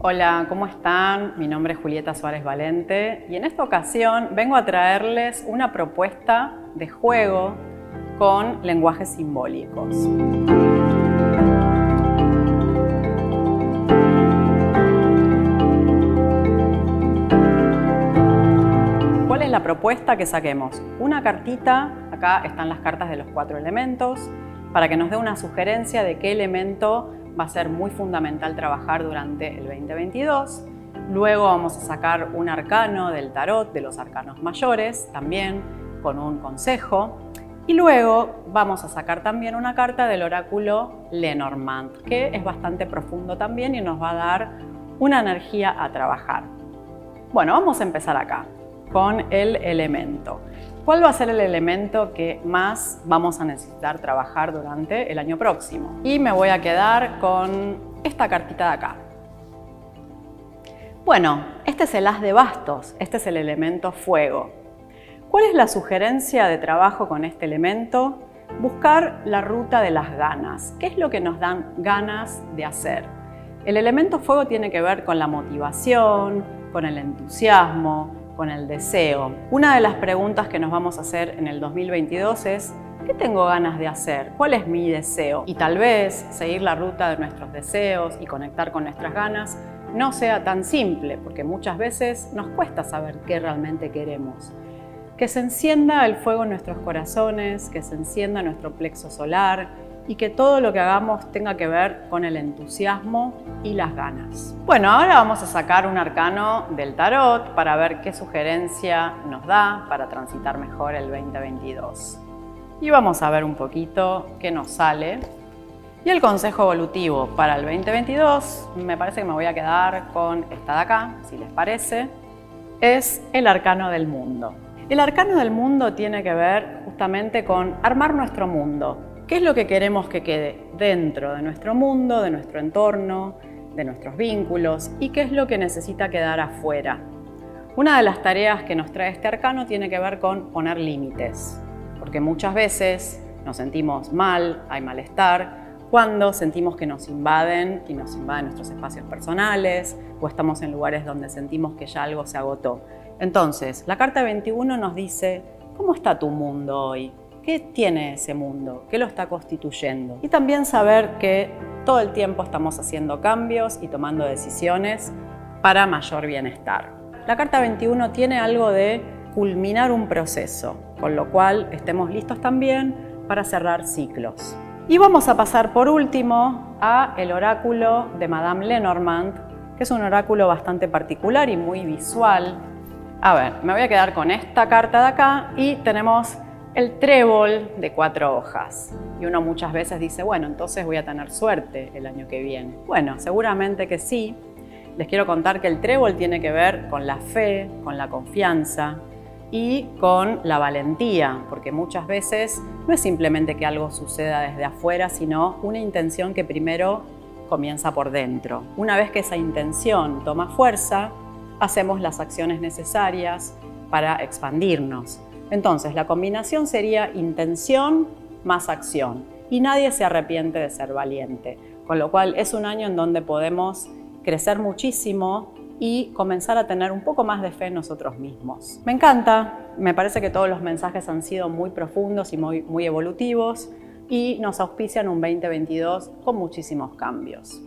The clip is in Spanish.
Hola, ¿cómo están? Mi nombre es Julieta Suárez Valente y en esta ocasión vengo a traerles una propuesta de juego con lenguajes simbólicos. ¿Cuál es la propuesta que saquemos? Una cartita, acá están las cartas de los cuatro elementos, para que nos dé una sugerencia de qué elemento va a ser muy fundamental trabajar durante el 2022. Luego vamos a sacar un arcano del tarot, de los arcanos mayores, también con un consejo. Y luego vamos a sacar también una carta del oráculo Lenormand, que es bastante profundo también y nos va a dar una energía a trabajar. Bueno, vamos a empezar acá con el elemento. ¿Cuál va a ser el elemento que más vamos a necesitar trabajar durante el año próximo? Y me voy a quedar con esta cartita de acá. Bueno, este es el as de bastos, este es el elemento fuego. ¿Cuál es la sugerencia de trabajo con este elemento? Buscar la ruta de las ganas. ¿Qué es lo que nos dan ganas de hacer? El elemento fuego tiene que ver con la motivación, con el entusiasmo, con el deseo. Una de las preguntas que nos vamos a hacer en el 2022 es, ¿qué tengo ganas de hacer? ¿Cuál es mi deseo? Y tal vez seguir la ruta de nuestros deseos y conectar con nuestras ganas no sea tan simple, porque muchas veces nos cuesta saber qué realmente queremos. Que se encienda el fuego en nuestros corazones, que se encienda nuestro plexo solar, y que todo lo que hagamos tenga que ver con el entusiasmo y las ganas. Bueno, ahora vamos a sacar un arcano del tarot para ver qué sugerencia nos da para transitar mejor el 2022. Y vamos a ver un poquito qué nos sale. Y el consejo evolutivo para el 2022, me parece que me voy a quedar con esta de acá, si les parece, es el arcano del mundo. El arcano del mundo tiene que ver justamente con armar nuestro mundo, ¿Qué es lo que queremos que quede dentro de nuestro mundo, de nuestro entorno, de nuestros vínculos y qué es lo que necesita quedar afuera? Una de las tareas que nos trae este arcano tiene que ver con poner límites, porque muchas veces nos sentimos mal, hay malestar, cuando sentimos que nos invaden y nos invaden nuestros espacios personales o estamos en lugares donde sentimos que ya algo se agotó. Entonces, la carta 21 nos dice, ¿cómo está tu mundo hoy? ¿Qué tiene ese mundo? ¿Qué lo está constituyendo? Y también saber que todo el tiempo estamos haciendo cambios y tomando decisiones para mayor bienestar. La carta 21 tiene algo de culminar un proceso, con lo cual estemos listos también para cerrar ciclos. Y vamos a pasar por último a el oráculo de Madame Lenormand, que es un oráculo bastante particular y muy visual. A ver, me voy a quedar con esta carta de acá y tenemos el trébol de cuatro hojas. Y uno muchas veces dice, bueno, entonces voy a tener suerte el año que viene. Bueno, seguramente que sí. Les quiero contar que el trébol tiene que ver con la fe, con la confianza y con la valentía, porque muchas veces no es simplemente que algo suceda desde afuera, sino una intención que primero comienza por dentro. Una vez que esa intención toma fuerza, hacemos las acciones necesarias para expandirnos. Entonces, la combinación sería intención más acción. Y nadie se arrepiente de ser valiente. Con lo cual es un año en donde podemos crecer muchísimo y comenzar a tener un poco más de fe en nosotros mismos. Me encanta, me parece que todos los mensajes han sido muy profundos y muy, muy evolutivos y nos auspician un 2022 con muchísimos cambios.